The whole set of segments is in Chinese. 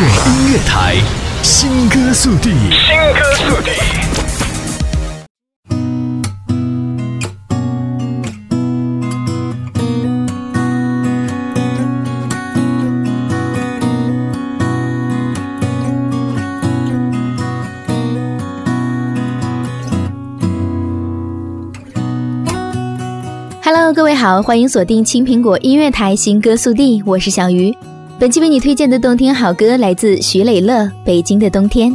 果音乐台，新歌速递，新歌速递。Hello，各位好，欢迎锁定青苹果音乐台新歌速递，我是小鱼。本期为你推荐的动听好歌来自徐磊乐，《北京的冬天》。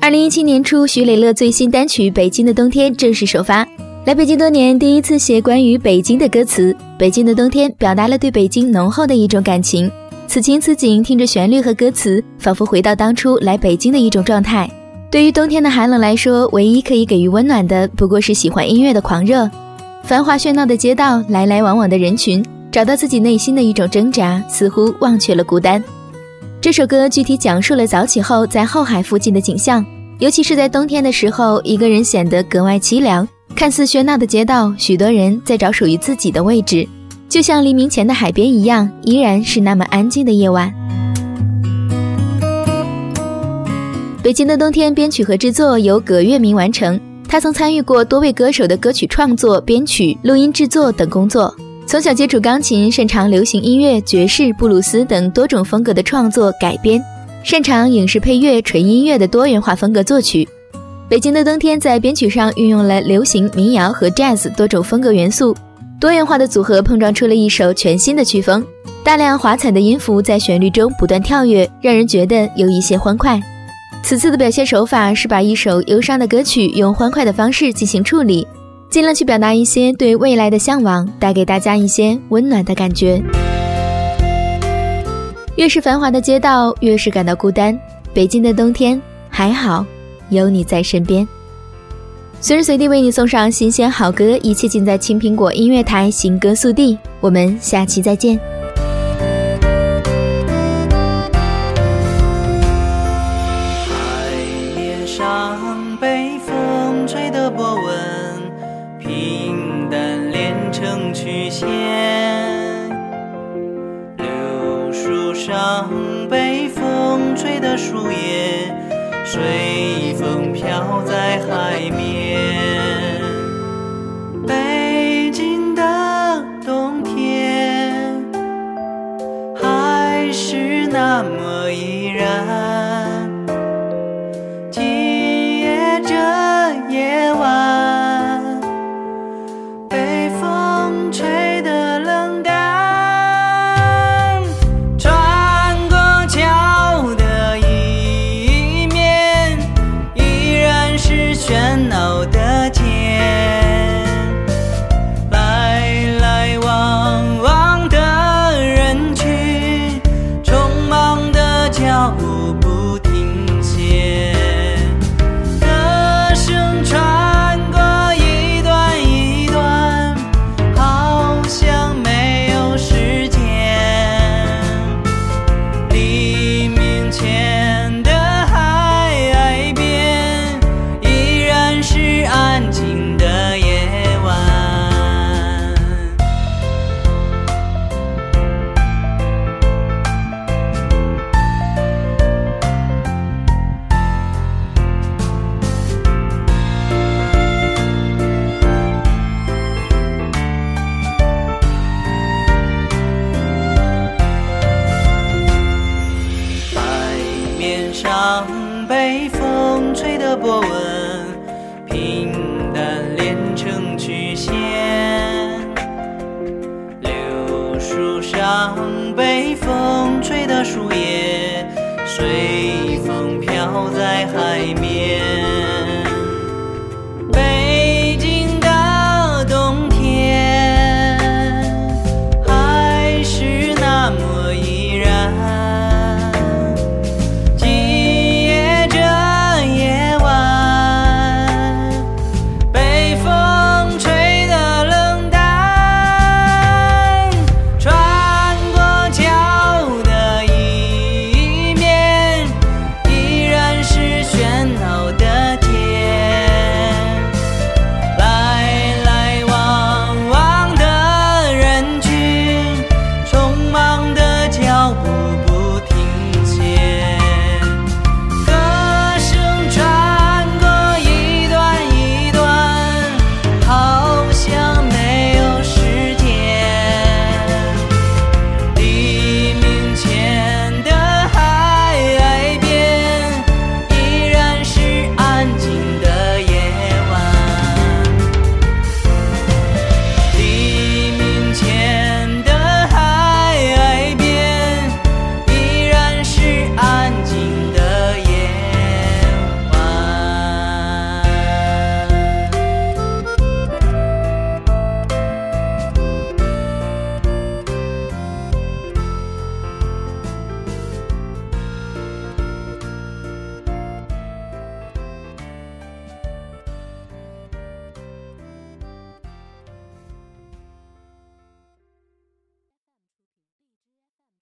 二零一七年初，徐磊乐最新单曲《北京的冬天》正式首发。来北京多年，第一次写关于北京的歌词，《北京的冬天》表达了对北京浓厚的一种感情。此情此景，听着旋律和歌词，仿佛回到当初来北京的一种状态。对于冬天的寒冷来说，唯一可以给予温暖的，不过是喜欢音乐的狂热。繁华喧闹的街道，来来往往的人群，找到自己内心的一种挣扎，似乎忘却了孤单。这首歌具体讲述了早起后在后海附近的景象，尤其是在冬天的时候，一个人显得格外凄凉。看似喧闹的街道，许多人在找属于自己的位置，就像黎明前的海边一样，依然是那么安静的夜晚。北京的冬天编曲和制作由葛月明完成，他曾参与过多位歌手的歌曲创作、编曲、录音制作等工作。从小接触钢琴，擅长流行音乐、爵士、布鲁斯等多种风格的创作改编，擅长影视配乐、纯音乐的多元化风格作曲。北京的冬天在编曲上运用了流行、民谣和 jazz 多种风格元素，多元化的组合碰撞出了一首全新的曲风。大量华彩的音符在旋律中不断跳跃，让人觉得有一些欢快。此次的表现手法是把一首忧伤的歌曲用欢快的方式进行处理，尽量去表达一些对未来的向往，带给大家一些温暖的感觉。越是繁华的街道，越是感到孤单。北京的冬天还好，有你在身边。随时随地为你送上新鲜好歌，一切尽在青苹果音乐台新歌速递。我们下期再见。成曲线，柳树上被风吹的树叶，随风飘在海面。被风吹的波纹，平淡连成曲线。柳树上被风吹的树叶，随